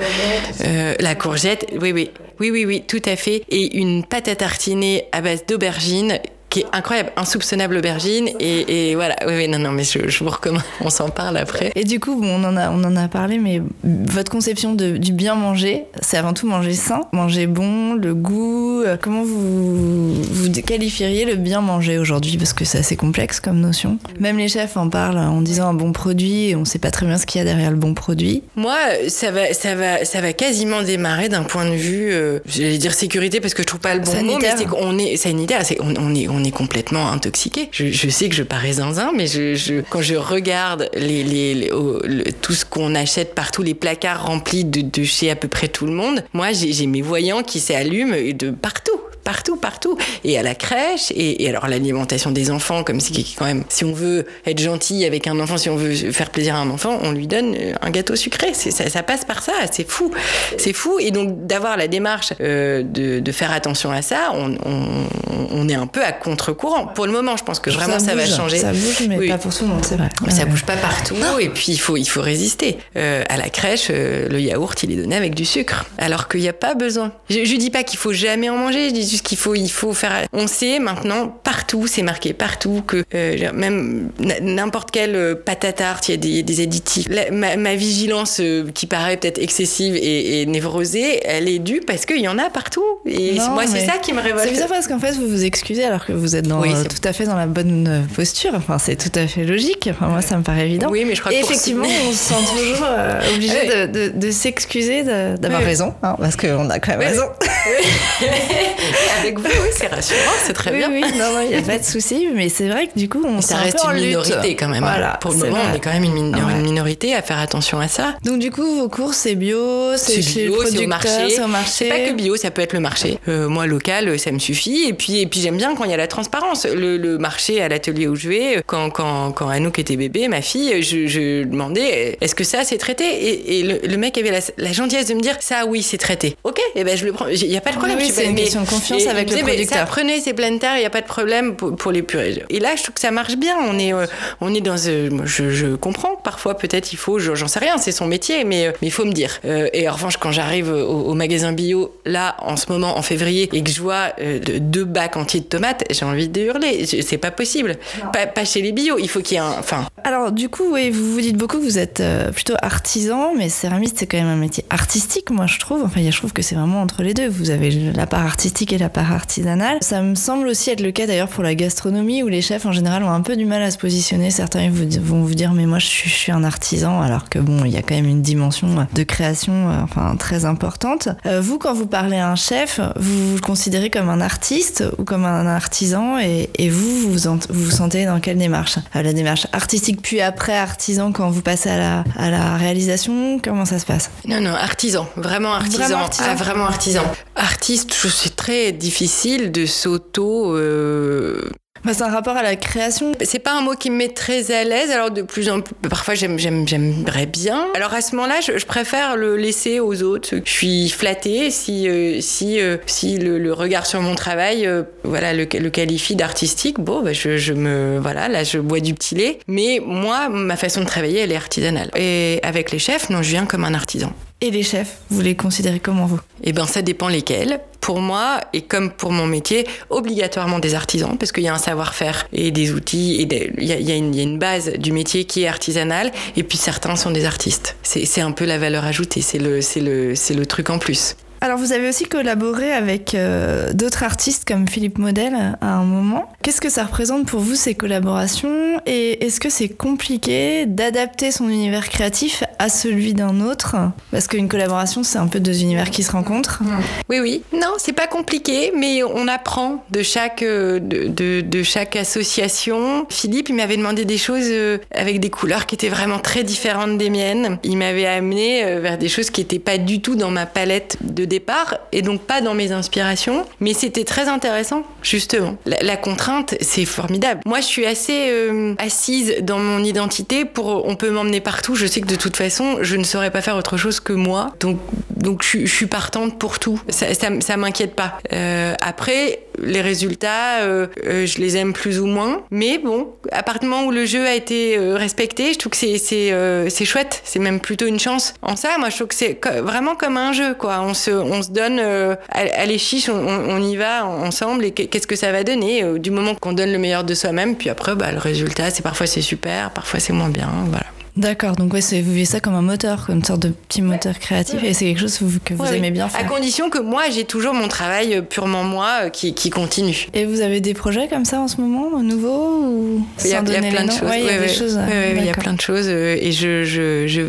Euh, la courgette, oui, oui, oui, oui, oui, tout à fait. Et une pâte à tartiner à base d'aubergine qui est incroyable, insoupçonnable aubergine. Et, et voilà, oui, oui, non, non, mais je, je vous recommande, on s'en parle après. Et du coup, bon, on, en a, on en a parlé, mais votre conception de, du bien manger, c'est avant tout manger sain, manger bon, le goût. Comment vous, vous qualifieriez le bien manger aujourd'hui? Parce que c'est assez complexe comme notion. Même les chefs en parlent en disant un bon produit, et on sait pas très bien ce qu'il y a derrière le bon produit. Moi, ça va, ça va, ça va quasiment démarrer d'un point de vue, euh, j'allais dire sécurité, parce que je trouve pas le bon sanitaire. mot, mais c'est qu'on est sanitaire, c'est on, on est on complètement intoxiqué. Je, sais que je parais zinzin, mais je, quand je regarde les, les, les le, tout ce qu'on achète partout, les placards remplis de, de, chez à peu près tout le monde, moi j'ai mes voyants qui s'allument de partout partout, partout. Et à la crèche, et, et alors l'alimentation des enfants, comme si quand même, si on veut être gentil avec un enfant, si on veut faire plaisir à un enfant, on lui donne un gâteau sucré. Ça, ça, passe par ça, c'est fou. C'est fou. Et donc d'avoir la démarche euh, de, de, faire attention à ça, on, on, on, est un peu à contre-courant. Pour le moment, je pense que vraiment ça, ça va changer. Ça bouge, mais oui. pas pour tout le monde, c'est vrai. Mais ça bouge pas partout, et puis il faut, il faut résister. Euh, à la crèche, euh, le yaourt, il est donné avec du sucre, alors qu'il n'y a pas besoin. Je, je dis pas qu'il faut jamais en manger, je dis juste qu'il faut, il faut faire. On sait maintenant partout, c'est marqué partout que euh, même n'importe quelle pâte à tarte, il y a des, additifs. ma, vigilance qui paraît peut-être excessive et, et, névrosée, elle est due parce qu'il y en a partout. Et moi, c'est ça qui me révolte. C'est bizarre parce qu'en fait, vous vous excusez alors que vous êtes dans, tout à fait dans la bonne posture. Enfin, c'est tout à fait logique. Enfin, moi, ça me paraît évident. Oui, mais je crois effectivement, on se sent toujours obligé de, de, s'excuser d'avoir raison, hein, parce qu'on a quand même raison. (laughs) Avec vous, oui, c'est rassurant, c'est très bien. Oui, non, il n'y a pas de souci, mais c'est vrai que du coup, on ça reste une minorité quand même. Voilà, Pour le moment, on est quand même une, minorité à faire attention à ça. Donc du coup, vos courses, c'est bio, c'est chez bio, c'est au marché. C'est pas que bio, ça peut être le marché. Euh, moi, local, ça me suffit. Et puis, et puis j'aime bien quand il y a la transparence. Le, marché à l'atelier où je vais, quand, quand, quand Anouk était bébé, ma fille, je, je demandais est-ce que ça c'est traité? Et, et le, mec avait la, gentillesse de me dire ça, oui, c'est traité. Ok, et eh ben je le prends. Il n'y a pas de problème. Oui, c'est une question de confiance avec le producteur. Ça, prenez ces pleines terres, il n'y a pas de problème pour, les purées. Et là, je trouve que ça marche bien. On est, euh, on est dans. Euh, je, je, comprends. Parfois, peut-être, il faut. J'en sais rien. C'est son métier, mais, mais il faut me dire. et en revanche, quand j'arrive au, magasin bio, là, en ce moment, en février, et que je vois deux bacs entiers de tomates, j'ai envie de hurler. C'est pas possible. Pas, pas, chez les bio. Il faut qu'il y ait un. Enfin. Alors, du coup, oui, vous vous dites beaucoup que vous êtes euh, plutôt artisan, mais céramiste, c'est quand même un métier artistique, moi, je trouve. Enfin, je trouve que c'est vraiment entre les deux. Vous avez la part artistique et la part artisanale. Ça me semble aussi être le cas d'ailleurs pour la gastronomie, où les chefs, en général, ont un peu du mal à se positionner. Certains vont vous dire, mais moi, je suis, je suis un artisan, alors que bon, il y a quand même une dimension de création, euh, enfin, très importante. Euh, vous, quand vous parlez à un chef, vous vous considérez comme un artiste ou comme un artisan, et, et vous, vous, vous vous sentez dans quelle démarche? La démarche artistique, puis après artisan quand vous passez à la, à la réalisation Comment ça se passe? Non, non, artisan, vraiment artisan. Vraiment artisan. Ah, vraiment artisan. Artiste, c'est très difficile de s'auto... Euh, bah, c'est un rapport à la création. C'est pas un mot qui me met très à l'aise. Alors de plus en plus, parfois j'aime, j'aimerais bien. Alors à ce moment-là, je, préfère le laisser aux autres. Je suis flattée si euh, si euh, si le, regard sur mon travail, euh, voilà, le, qualifie d'artistique. Bon, bah, je, je, me voilà, là je bois du petit lait. Mais moi, ma façon de travailler, elle est artisanale. Et avec les chefs, non, je viens comme un artisan. Et les chefs, vous les considérez comment vous? Eh bien, ça dépend lesquels. Pour moi, et comme pour mon métier, obligatoirement des artisans, parce qu'il y a un savoir-faire et des outils, et il y, a une base du métier qui est artisanale, et puis certains sont des artistes. C'est un peu la valeur ajoutée, c'est le, truc en plus. Alors vous avez aussi collaboré avec euh, d'autres artistes comme Philippe Model à un moment. Qu'est-ce que ça représente pour vous ces collaborations? Et est-ce que c'est compliqué d'adapter son univers créatif à celui d'un autre? Parce qu'une collaboration c'est un peu deux univers qui se rencontrent. Oui oui, non c'est pas compliqué mais on apprend de chaque, euh, de, de, chaque association. Philippe il m'avait demandé des choses euh, avec des couleurs qui étaient vraiment très différentes des miennes. Il m'avait amené vers des choses qui n'étaient pas du tout dans ma palette de départ et donc pas dans mes inspirations. Mais c'était très intéressant, justement. La, contrainte, c'est formidable. Moi, je suis assez euh, assise dans mon identité pour on peut m'emmener partout. Je sais que de toute façon, je ne saurais pas faire autre chose que moi. Donc, donc je, suis partante pour tout. Ça, ça, m'inquiète pas. Euh, après, les résultats, euh, je les aime plus ou moins. Mais bon, à partir du moment où le jeu a été respecté, je trouve que c'est c'est chouette. C'est même plutôt une chance. En ça, moi, je trouve que c'est vraiment comme un jeu, quoi. On se on se donne, euh, allez chiche, on, y va ensemble et qu'est-ce que ça va donner euh, du moment qu'on donne le meilleur de soi-même. Puis après, bah, le résultat, c'est parfois c'est super, parfois c'est moins bien, voilà. D'accord, donc ouais, vous vivez ça comme un moteur, comme une sorte de petit moteur créatif, et c'est quelque chose que vous aimez bien faire. À condition que moi, j'ai toujours mon travail euh, purement moi qui, continue. Et vous avez des projets comme ça en ce moment, nouveaux ou Il y a, plein de choses. il y a des choses. il y a plein de choses, et je,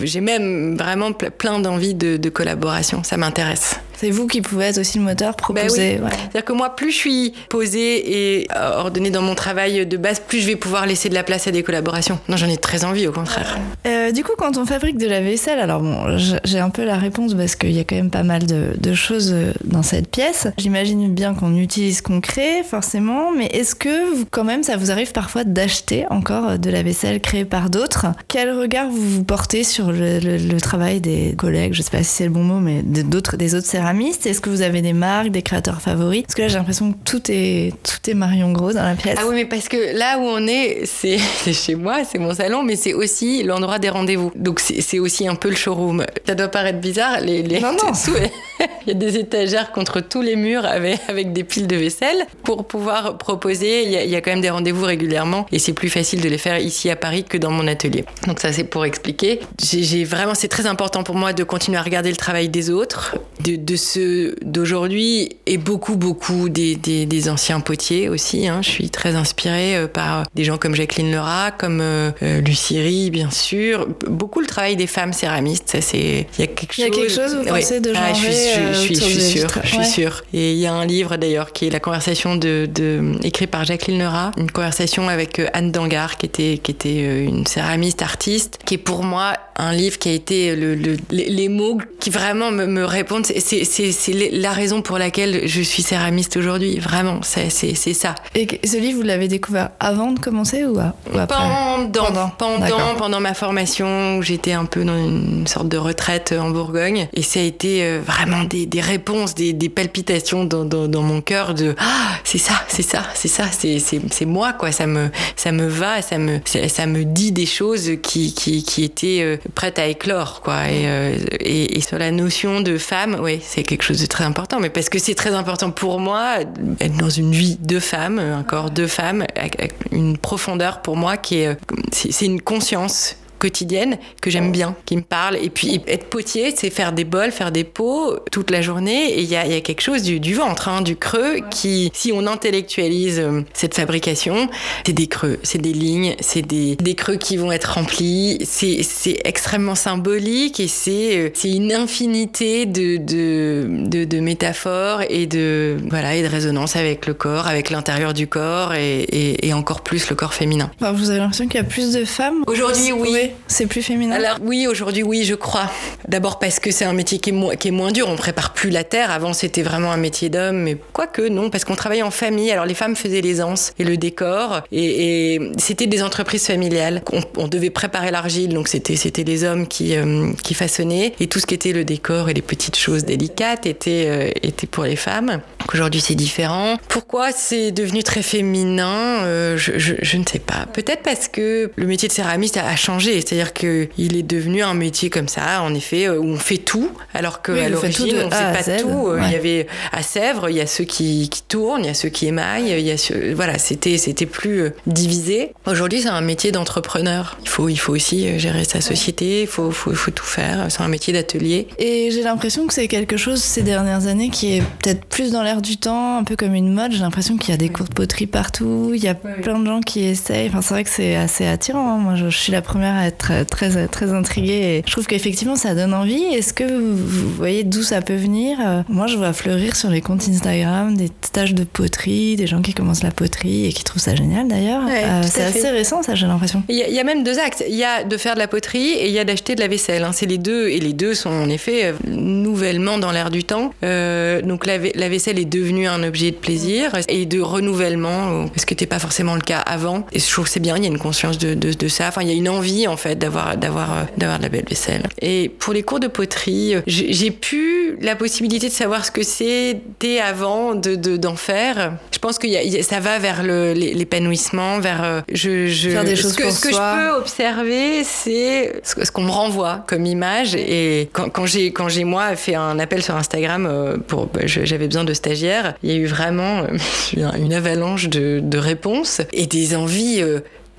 j'ai même vraiment plein d'envie de, de collaboration. Ça m'intéresse. C'est vous qui pouvez être aussi le moteur, ben proposer. C'est-à-dire que moi, plus je suis posée et euh, ordonnée dans mon travail de base, plus je vais pouvoir laisser de la place à des collaborations. Non, j'en ai très envie, au contraire. Euh, du coup, quand on fabrique de la vaisselle, alors bon, j'ai un peu la réponse parce qu'il y a quand même pas mal de, choses euh, dans cette pièce. J'imagine bien qu'on utilise, qu'on crée, forcément, mais est-ce que vous, quand même, ça vous arrive parfois d'acheter encore de la vaisselle créée par d'autres? Quel regard vous, vous portez sur le, travail des collègues, je sais pas si c'est le bon mot, mais d'autres, des autres céramiste céramistes. Est-ce que vous avez des marques, des créateurs favoris? Parce que là, j'ai l'impression que tout est, tout est Marion Gros dans la pièce. Ah oui, mais parce que là où on est, c'est (laughs) chez moi, c'est mon salon, mais c'est aussi l'endroit des rendez-vous. Donc c'est aussi un peu le showroom. Ça doit paraître bizarre, les, les... Non, non. (laughs) (laughs) il y a des étagères contre tous les murs avec, avec des piles de vaisselle pour pouvoir proposer. Il y a, il y a quand même des rendez-vous régulièrement et c'est plus facile de les faire ici à Paris que dans mon atelier. Donc ça, c'est pour expliquer. J'ai vraiment, c'est très important pour moi de continuer à regarder le travail des autres, de, de ceux d'aujourd'hui et beaucoup, beaucoup des, des, des anciens potiers aussi. Hein. Je suis très inspirée euh, par des gens comme Jacqueline Lerat, comme euh, euh Lucie bien sûr. Beaucoup le travail des femmes céramistes. Ça, c'est il y a quelque chose. Il y a quelque chose, vous pensez, de ah, genre je suis, je, suis, je suis sûre. Je suis sûre. Et il y a un livre d'ailleurs qui est la conversation de, de écrit par Jacqueline Lerat, une conversation avec Anne Dangar, qui était qui était une céramiste artiste, qui est pour moi un livre qui a été le, le, les, mots qui vraiment me, me répondent. C'est la raison pour laquelle je suis céramiste aujourd'hui. Vraiment, c'est ça. Et ce livre, vous l'avez découvert avant de commencer ou, à, ou après Pendant, pendant, pendant, pendant ma formation, où j'étais un peu dans une sorte de retraite en Bourgogne. Et ça a été euh, vraiment des, des réponses, des, des, palpitations dans, dans, dans mon cœur de ah, c'est ça, c'est ça, c'est ça, c'est moi, quoi. Ça me, ça me va, ça me, ça me dit des choses qui, qui, qui étaient euh, prêtes à éclore, quoi. Et, euh, et, et, sur la notion de femme, oui, c'est quelque chose de très important. Mais parce que c'est très important pour moi, être dans une vie de femme, un corps de femme, avec une profondeur pour moi qui est, c'est une conscience quotidienne que j'aime bien, qui me parle. Et puis être potier, c'est faire des bols, faire des pots toute la journée. Et il y a, y a, quelque chose du, du ventre, hein, du creux, qui, si on intellectualise euh, cette fabrication, c'est des creux, c'est des lignes, c'est des, des, creux qui vont être remplis. C'est extrêmement symbolique et c'est euh, une infinité de, de, de, de, métaphores et de, voilà, et de résonance avec le corps, avec l'intérieur du corps et, et, et, encore plus le corps féminin. vous avez l'impression qu'il y a plus de femmes Aujourd'hui, oui. C'est plus féminin Alors oui, aujourd'hui oui, je crois. D'abord parce que c'est un métier qui est, moins dur, on prépare plus la terre. Avant c'était vraiment un métier d'homme, mais quoique non, parce qu'on travaillait en famille. Alors les femmes faisaient les anses et le décor, et, c'était des entreprises familiales. On, devait préparer l'argile, donc c'était les hommes qui euh, qui façonnaient, et tout ce qui était le décor et les petites choses délicates était euh, pour les femmes. Aujourd'hui c'est différent. Pourquoi c'est devenu très féminin euh, je, ne sais pas. Peut-être parce que le métier de céramiste a changé c'est-à-dire qu'il est devenu un métier comme ça, en effet, où on fait tout, alors qu'à oui, l'origine, on ne fait pas tout. Ouais. Il y avait à Sèvres, il y a ceux qui, qui tournent, il y a ceux qui émaillent, il y a ceux, voilà, c'était c'était plus euh, divisé. Aujourd'hui, c'est un métier d'entrepreneur. Il faut il faut aussi euh, gérer sa société, il faut, faut, faut tout faire. C'est un métier d'atelier. Et j'ai l'impression que c'est quelque chose ces dernières années qui est peut-être plus dans l'air du temps, un peu comme une mode. J'ai l'impression qu'il y a des cours de poterie partout, il y a plein de gens qui essayent. Enfin, c'est vrai que c'est assez attirant. Hein. Moi, je, je suis la première à être très, très intriguée. Et je trouve qu'effectivement, ça donne envie. Est-ce que vous voyez d'où ça peut venir? Moi, je vois fleurir sur les comptes Instagram des stages de poterie, des gens qui commencent la poterie et qui trouvent ça génial d'ailleurs. Ouais, euh, c'est assez récent, ça, j'ai l'impression. Il y, y, a même deux actes. Il y a de faire de la poterie et il y a d'acheter de la vaisselle. Hein. C'est les deux. Et les deux sont en effet euh, nouvellement dans l'air du temps. Euh, donc la, la, vaisselle est devenue un objet de plaisir et de renouvellement, ce qui n'était pas forcément le cas avant. Et je trouve que c'est bien, il y a une conscience de, de, de ça. Enfin, il y a une envie en fait d'avoir d'avoir euh, d'avoir de la belle vaisselle. Et pour les cours de poterie, euh, j'ai pu la possibilité de savoir ce que c'était avant de d'en de, faire. Je pense que y a, ça va vers l'épanouissement, vers euh, je, je faire des choses ce que, pour ce que soi. je peux observer, c'est ce, ce qu'on me renvoie comme image. Et quand, quand j'ai quand j'ai moi fait un appel sur Instagram pour bah, j'avais besoin de stagiaires, il y a eu vraiment (laughs) une avalanche de, de réponses et des envies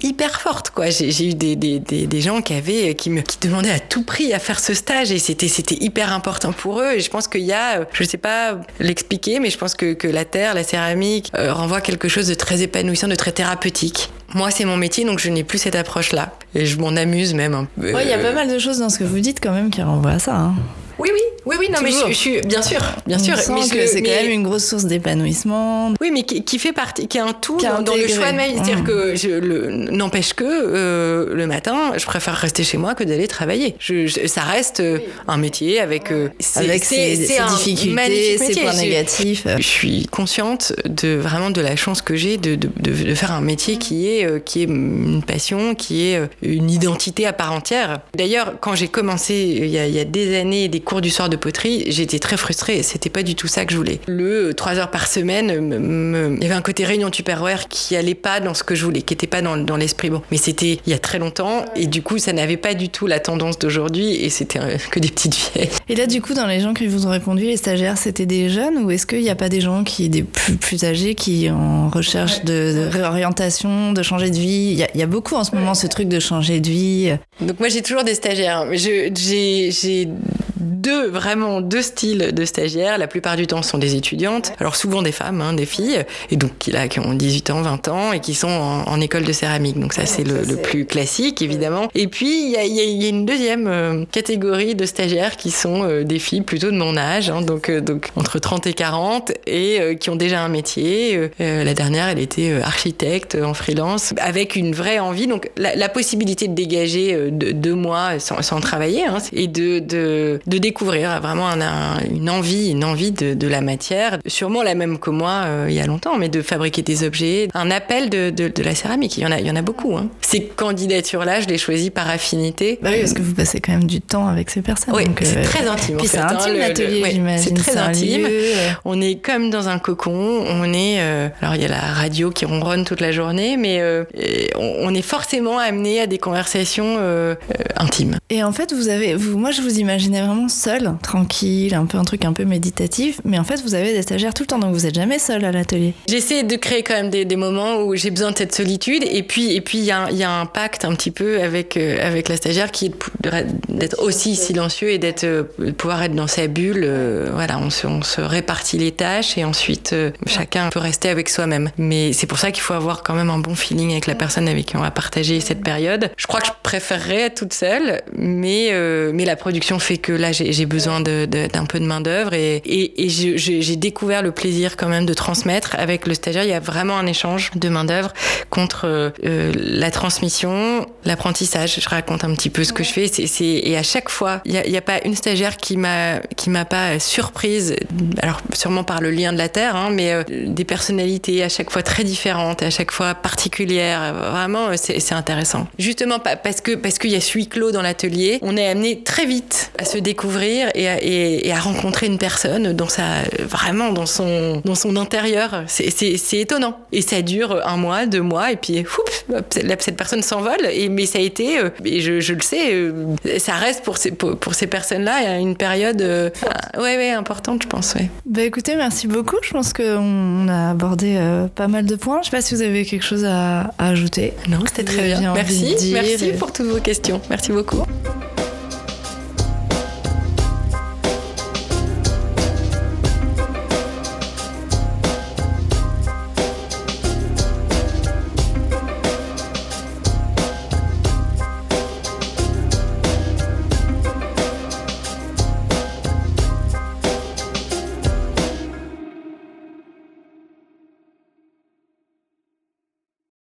hyper forte quoi j'ai eu des, des, des, des, gens qui avaient qui me qui demandaient à tout prix à faire ce stage et c'était c'était hyper important pour eux et je pense qu'il y a je sais pas l'expliquer mais je pense que, que la terre la céramique euh, renvoie quelque chose de très épanouissant de très thérapeutique moi, c'est mon métier, donc je n'ai plus cette approche-là. Et je m'en amuse même un peu. Il ouais, y a pas mal de choses dans ce que vous dites quand même qui renvoient à ça. Hein. Oui, oui, oui, oui, non, Toujours. mais je, suis, bien sûr, bien On sûr. sent que c'est quand même une grosse source d'épanouissement. Oui, mais qui, qui, fait partie, qui est un tout dans, dans le choix de ma vie. C'est-à-dire Mmh. que je le- n'empêche que euh, le matin, je préfère rester chez moi que d'aller travailler. Je, je- ça reste euh, un métier avec, euh, c'est- Avec ses, ses difficultés, ses points négatifs. je suis consciente de vraiment de la chance que j'ai de, de, de, de faire un métier qui est, euh, qui est une passion, qui est euh, une identité à part entière. D'ailleurs, quand j'ai commencé il y, a, il y a des années des cours du soir de poterie, j'étais très frustrée. C'était pas du tout ça que je voulais. Le 3 heures par semaine, il y avait un côté réunion Tupperware qui allait pas dans ce que je voulais, qui était pas dans, dans l'esprit. Bon, mais c'était il y a très longtemps et du coup, ça n'avait pas du tout la tendance d'aujourd'hui et c'était que des petites vieilles. Et là, du coup, dans les gens qui vous ont répondu, les stagiaires, c'était des jeunes ou est-ce qu'il n'y a pas des gens qui, des plus, plus âgés, qui en recherche de, réorientation, de changer de vie? Il y, y, a beaucoup en ce moment ce truc de changer de vie. Donc moi, j'ai toujours des stagiaires. J'ai deux, vraiment deux styles de stagiaires. La plupart du temps, ce sont des étudiantes. Alors souvent des femmes, hein, des filles, et donc qui, là, qui ont 18 ans, 20 ans et qui sont en, école de céramique. Donc ça, c'est le, le, plus classique, évidemment. Et puis, il y a, y a, une deuxième euh, catégorie de stagiaires qui sont euh, des filles plutôt de mon âge, hein, donc, euh, donc entre 30 et 40, et qui ont déjà un métier. la dernière, elle était architecte en freelance, avec une vraie envie. Donc la, la possibilité de dégager deux mois sans, sans travailler, hein, et de, de, de découvrir vraiment un, une envie, une envie de, de, la matière, sûrement la même que moi euh, il y a longtemps, mais de fabriquer des objets, un appel de, de, de la céramique. Il y en a, il y en a beaucoup. Hein. Ces candidatures-là, je les choisis par affinité. Bah oui, parce que vous passez quand même du temps avec ces personnes. Oui, c'est euh, très intime. Puis c'est intime hein, l'atelier, j'imagine. C'est très intime. Euh. On est comme dans un cocon. On est, euh, alors il y a la radio qui ronronne toute la journée, mais on est forcément amené à des conversations intimes. Et en fait, vous avez, vous, moi je vous imaginais vraiment seul, tranquille, un peu un truc un peu méditatif, mais en fait vous avez des stagiaires tout le temps, donc vous êtes jamais seul à l'atelier. J'essaie de créer quand même des, des moments où j'ai besoin de cette solitude, et puis et puis il y, y, a un pacte un petit peu avec euh, avec la stagiaire qui est d'être aussi silencieux et d'être euh, pouvoir être dans sa bulle. Euh, voilà, on se, on se, répartit les tâches et ensuite chacun peut rester avec soi-même. Mais c'est pour ça qu'il faut avoir quand même un bon feeling avec la personne avec qui on va partager cette période. Je crois que je préférerais être toute seule, mais mais la production fait que là j'ai besoin d'un peu de main d'œuvre et, j'ai découvert le plaisir quand même de transmettre avec le stagiaire. Il y a vraiment un échange de main d'œuvre contre euh, la transmission, l'apprentissage. Je raconte un petit peu ce que je fais. Et à chaque fois, il n'y a, pas une stagiaire qui m'a qui m'a pas surprise. Alors sûrement par le lien de la terre, hein, mais euh, des personnalités à chaque fois très différentes, à chaque fois particulières. Vraiment, c'est intéressant. Justement parce que parce qu'il y a ce huis clos dans l'atelier, on est amené très vite à se découvrir et à, et, et à rencontrer une personne dans sa vraiment dans son dans son intérieur. C'est étonnant et ça dure un mois, deux mois et puis ouf, cette personne s'envole. Mais ça a été, euh, et je, je, le sais, euh, ça reste pour ces pour, pour ces personnes-là une période euh, ouais ouais importante, je pense. Ouais. Bah écoutez, merci beaucoup. Je pense qu'on a abordé euh, pas mal de points. Je sais pas si vous avez quelque chose à, à ajouter. Non, c'était très bien. Merci, merci pour toutes vos questions. Merci beaucoup.